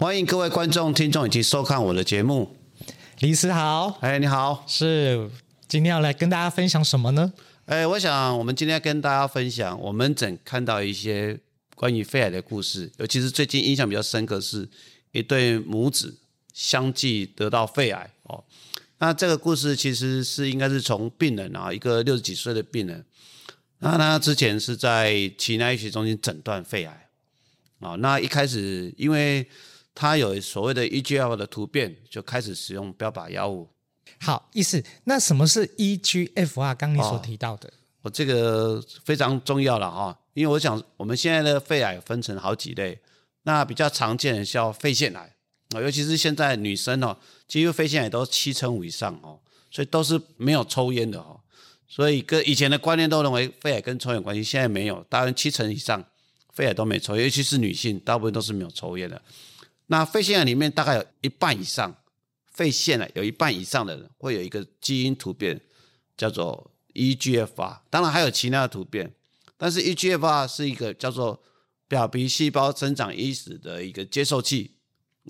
欢迎各位观众、听众以及收看我的节目。李思好，哎，你好，是今天要来跟大家分享什么呢？哎，我想我们今天跟大家分享，我们整看到一些关于肺癌的故事，尤其是最近印象比较深刻，是一对母子相继得到肺癌哦。那这个故事其实是应该是从病人啊，一个六十几岁的病人，那他之前是在奇奈医学中心诊断肺癌啊。那一开始因为他有所谓的 EGFR 的突变，就开始使用标靶药物。好，意思那什么是 EGFR？刚你所提到的，我这个非常重要了哈，因为我想我们现在的肺癌分成好几类，那比较常见的叫肺腺癌啊，尤其是现在女生哦，几乎肺腺癌都七成五以上哦，所以都是没有抽烟的哦，所以跟以前的观念都认为肺癌跟抽烟有关系，现在没有，大概七成以上肺癌都没抽，尤其是女性，大部分都是没有抽烟的。那肺腺癌里面大概有一半以上。肺腺癌有一半以上的人会有一个基因突变，叫做 EGFR。当然还有其他的突变，但是 EGFR 是一个叫做表皮细胞生长因子的一个接受器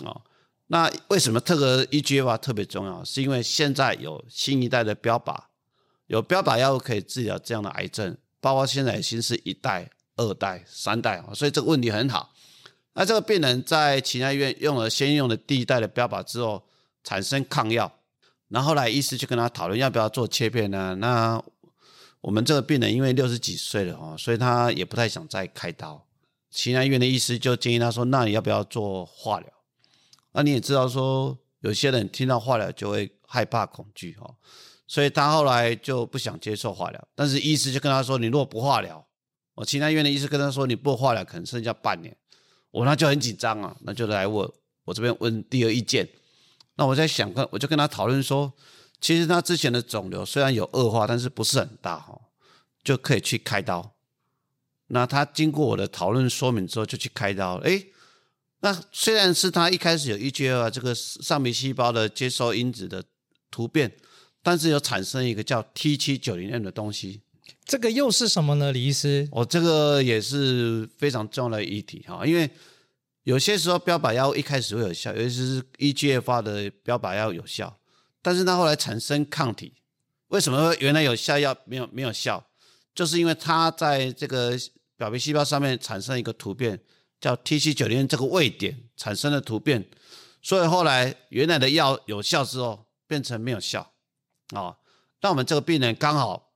啊。那为什么特个 EGFR 特别重要？是因为现在有新一代的标靶，有标靶药物可以治疗这样的癌症，包括现在已经是一代、二代、三代。所以这个问题很好。那这个病人在其他医院用了先用的第一代的标靶之后。产生抗药，然后来医师就跟他讨论要不要做切片呢？那我们这个病人因为六十几岁了哦，所以他也不太想再开刀。其他医院的医师就建议他说：“那你要不要做化疗？”那你也知道说，有些人听到化疗就会害怕恐惧哦，所以他后来就不想接受化疗。但是医师就跟他说：“你如果不化疗，我其他医院的医师跟他说你不化疗可能剩下半年。”我那就很紧张啊，那就来我我这边问第二意见。那我在想，跟我就跟他讨论说，其实他之前的肿瘤虽然有恶化，但是不是很大哈，就可以去开刀。那他经过我的讨论说明之后，就去开刀。诶，那虽然是他一开始有 EGFR 这个上皮细胞的接收因子的突变，但是有产生一个叫 T790M 的东西。这个又是什么呢，李医师？我这个也是非常重要的议题哈，因为。有些时候标靶药一开始会有效，尤其是 EGFR 的标靶药有效，但是它后来产生抗体，为什么原来有效药没有没有效？就是因为它在这个表皮细胞上面产生一个突变，叫 T790 这个位点产生了突变，所以后来原来的药有效之后变成没有效啊。那我们这个病人刚好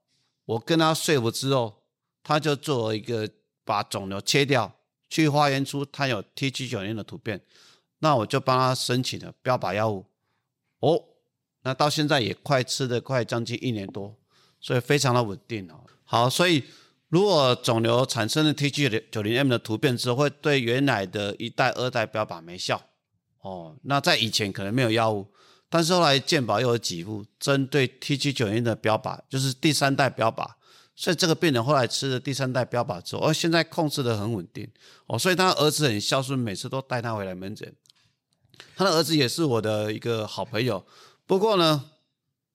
我跟他说服之后，他就做了一个把肿瘤切掉。去化验出他有 T 七九零的突变，那我就帮他申请了标靶药物。哦，那到现在也快吃的快将近一年多，所以非常的稳定哦。好，所以如果肿瘤产生了 T 七九零 M 的突变之后，会对原来的一代、二代标靶没效。哦，那在以前可能没有药物，但是后来健保又有几副针对 T 七九零的标靶，就是第三代标靶。所以这个病人后来吃了第三代标靶之后，哦，现在控制的很稳定哦，所以他儿子很孝顺，每次都带他回来门诊。他的儿子也是我的一个好朋友。不过呢，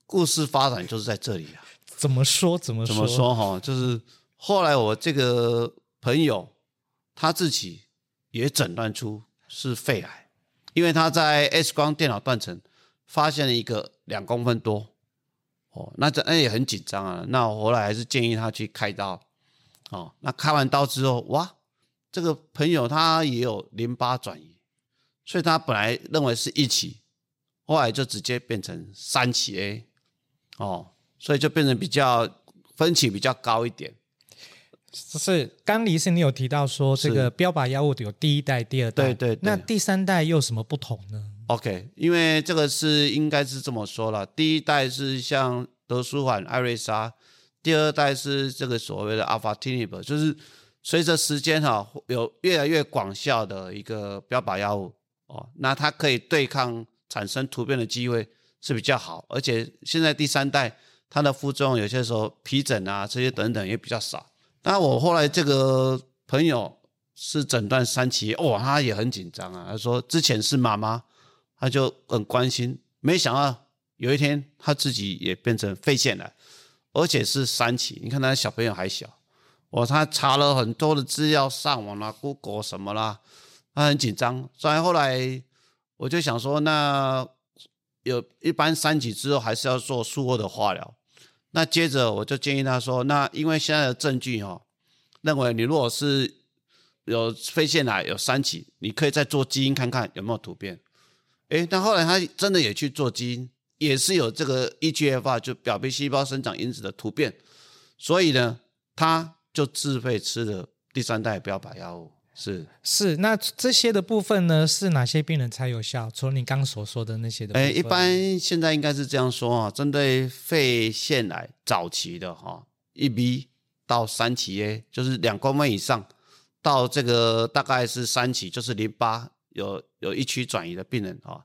故事发展就是在这里啊。怎么说？怎么怎么说？哈，就是后来我这个朋友他自己也诊断出是肺癌，因为他在 X 光电脑断层发现了一个两公分多。哦，那这那也很紧张啊。那我后来还是建议他去开刀。哦，那开完刀之后，哇，这个朋友他也有淋巴转移，所以他本来认为是一起，后来就直接变成三期 A。哦，所以就变成比较分歧比较高一点。是刚离是你有提到说这个标靶药物有第一代、第二代，对对。那第三代又有什么不同呢？OK，因为这个是应该是这么说了，第一代是像德舒缓、艾瑞莎，第二代是这个所谓的阿法替尼布，就是随着时间哈，有越来越广效的一个标靶药物哦，那它可以对抗产生突变的机会是比较好，而且现在第三代它的副作用有些时候皮疹啊这些等等也比较少。那我后来这个朋友是诊断三期，哦，他也很紧张啊，他说之前是妈妈。他就很关心，没想到有一天他自己也变成肺腺了，而且是三期。你看他小朋友还小，我他查了很多的资料，上网啦、Google 什么啦，他很紧张。所以后来我就想说，那有一般三级之后还是要做术后的化疗。那接着我就建议他说，那因为现在的证据哈，认为你如果是有肺腺癌有三期，你可以再做基因看看有没有突变。诶，但后来他真的也去做基因，也是有这个 EGFR 就表皮细胞生长因子的突变，所以呢，他就自费吃了第三代标靶药物。是是，那这些的部分呢，是哪些病人才有效？除了你刚所说的那些的，哎，一般现在应该是这样说啊，针对肺腺癌早期的哈，一 B 到三期 A，就是两公分以上，到这个大概是三期，就是淋巴有有一区转移的病人啊，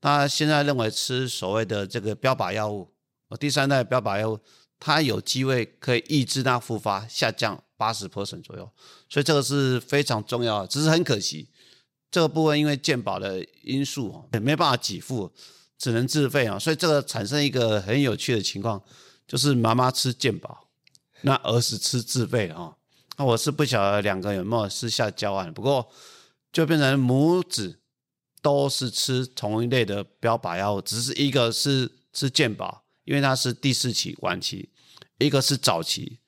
那现在认为吃所谓的这个标靶药物，第三代标靶药物，它有机会可以抑制它复发下降。八十 percent 左右，所以这个是非常重要，只是很可惜，这个部分因为健保的因素也没办法给付，只能自费啊，所以这个产生一个很有趣的情况，就是妈妈吃健保，那儿子吃自费啊，那我是不晓得两个有没有私下交换，不过就变成母子都是吃同一类的标靶药物，只是一个是吃健保，因为它是第四期晚期，一个是早期。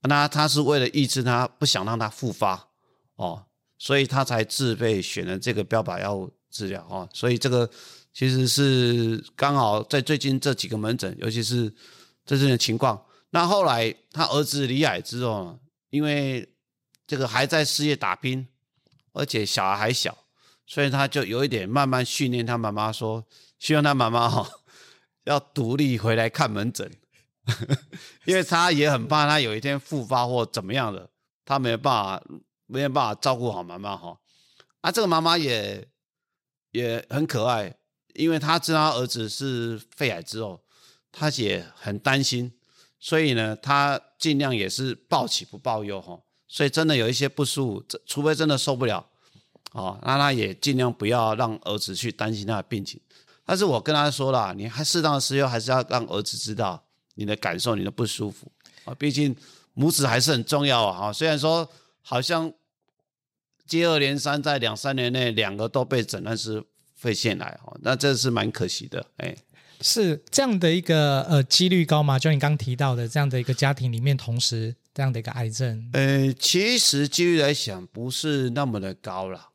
那他是为了抑制他，不想让他复发哦，所以他才自费选了这个标靶药物治疗哦。所以这个其实是刚好在最近这几个门诊，尤其是这种情况。那后来他儿子离癌之后，因为这个还在事业打拼，而且小孩还小，所以他就有一点慢慢训练他妈妈说，希望他妈妈哈要独立回来看门诊。因为他也很怕他有一天复发或怎么样的，他没有办法，没有办法照顾好妈妈哈。啊，这个妈妈也也很可爱，因为他知道儿子是肺癌之后，他也很担心，所以呢，他尽量也是报喜不报忧哈。所以真的有一些不舒服，除非真的受不了，哦，那他也尽量不要让儿子去担心他的病情。但是我跟他说了，你还适当的时候还是要让儿子知道。你的感受，你的不舒服啊，毕竟母子还是很重要啊。虽然说好像接二连三，在两三年内两个都被诊断是肺腺癌哈，那这是蛮可惜的。哎，是这样的一个呃几率高吗？就你刚提到的这样的一个家庭里面，同时这样的一个癌症，呃，其实几率来讲不是那么的高了。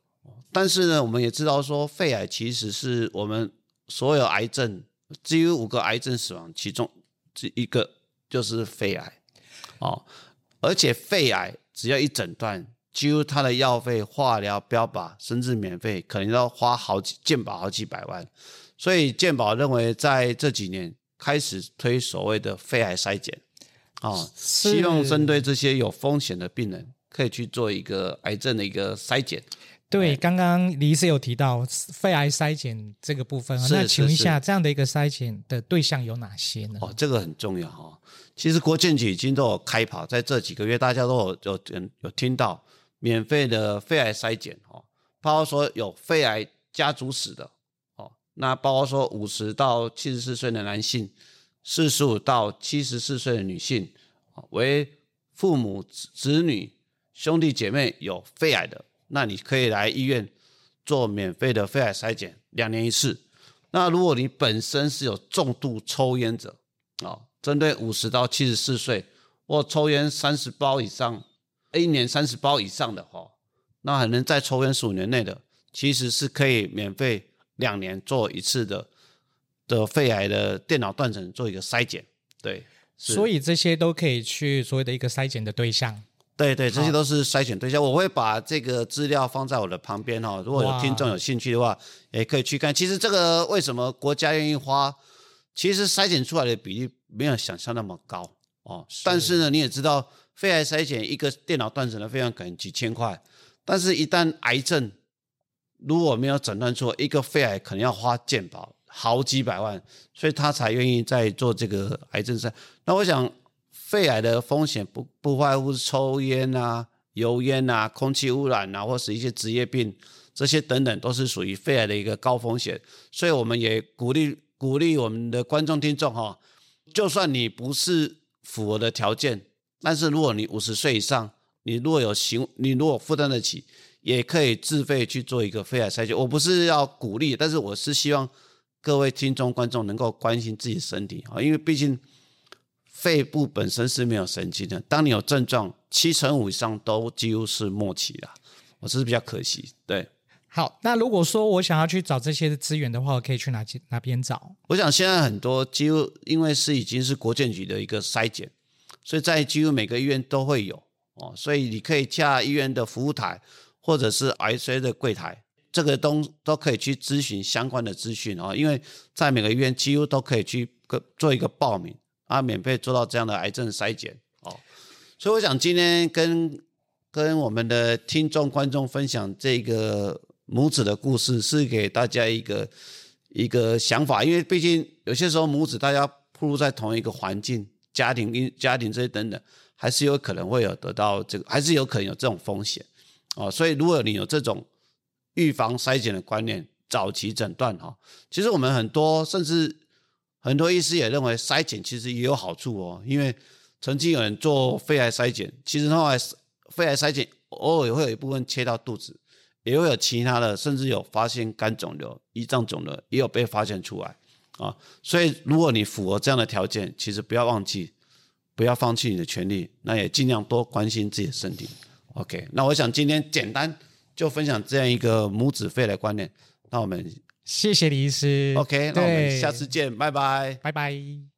但是呢，我们也知道说，肺癌其实是我们所有癌症只有五个癌症死亡其中。这一个就是肺癌，哦，而且肺癌只要一诊断，几乎他的药费、化疗、标靶甚至免费，可能要花好几健保好几百万。所以健保认为在这几年开始推所谓的肺癌筛检，啊，希望针对这些有风险的病人，可以去做一个癌症的一个筛检。对，刚刚李医师有提到肺癌筛检这个部分，那请问一下，这样的一个筛检的对象有哪些呢？哦，这个很重要哈。其实国健局已经都有开跑，在这几个月，大家都有有有听到免费的肺癌筛检哦，包括说有肺癌家族史的哦，那包括说五十到七十四岁的男性，四十五到七十四岁的女性，为父母、子女、兄弟姐妹有肺癌的。那你可以来医院做免费的肺癌筛检，两年一次。那如果你本身是有重度抽烟者，啊，针对五十到七十四岁或抽烟三十包以上，一年三十包以上的话，那还能在抽烟十五年内的，其实是可以免费两年做一次的的肺癌的电脑断层做一个筛检。对，所以这些都可以去所谓的一个筛检的对象。对对，这些都是筛选对象。我会把这个资料放在我的旁边哈，如果有听众有兴趣的话，也可以去看。其实这个为什么国家愿意花？其实筛选出来的比例没有想象那么高哦。但是呢，你也知道，肺癌筛检一个电脑断层的费用可能几千块，但是一旦癌症如果没有诊断出一个肺癌，可能要花健保好几百万，所以他才愿意在做这个癌症筛。那我想。肺癌的风险不不外乎是抽烟啊、油烟啊、空气污染啊，或是一些职业病，这些等等都是属于肺癌的一个高风险。所以我们也鼓励鼓励我们的观众听众哈，就算你不是符合的条件，但是如果你五十岁以上，你如果有行，你如果负担得起，也可以自费去做一个肺癌筛检。我不是要鼓励，但是我是希望各位听众观众能够关心自己的身体啊，因为毕竟肺部本身是没有神经的。当你有症状，七成五以上都几乎是末期了，我这是比较可惜。对，好，那如果说我想要去找这些资源的话，我可以去哪哪边找？我想现在很多几乎因为是已经是国建局的一个筛检，所以在几乎每个医院都会有哦，所以你可以洽医院的服务台。或者是 I C 的柜台，这个东都可以去咨询相关的资讯啊，因为在每个医院几乎都可以去个做一个报名啊，免费做到这样的癌症筛检哦。所以我想今天跟跟我们的听众观众分享这个母子的故事，是给大家一个一个想法，因为毕竟有些时候母子大家暴露在同一个环境、家庭、因家庭这些等等，还是有可能会有得到这个，还是有可能有这种风险。哦，所以如果你有这种预防筛检的观念，早期诊断哈，其实我们很多甚至很多医师也认为筛检其实也有好处哦，因为曾经有人做肺癌筛检，其实后来肺癌筛检偶尔也会有一部分切到肚子，也会有其他的，甚至有发现肝肿瘤、胰脏肿瘤也有被发现出来啊。所以如果你符合这样的条件，其实不要忘记，不要放弃你的权利，那也尽量多关心自己的身体。OK，那我想今天简单就分享这样一个母子肺的观念。那我们谢谢李医师。OK，那我们下次见，拜拜，拜拜。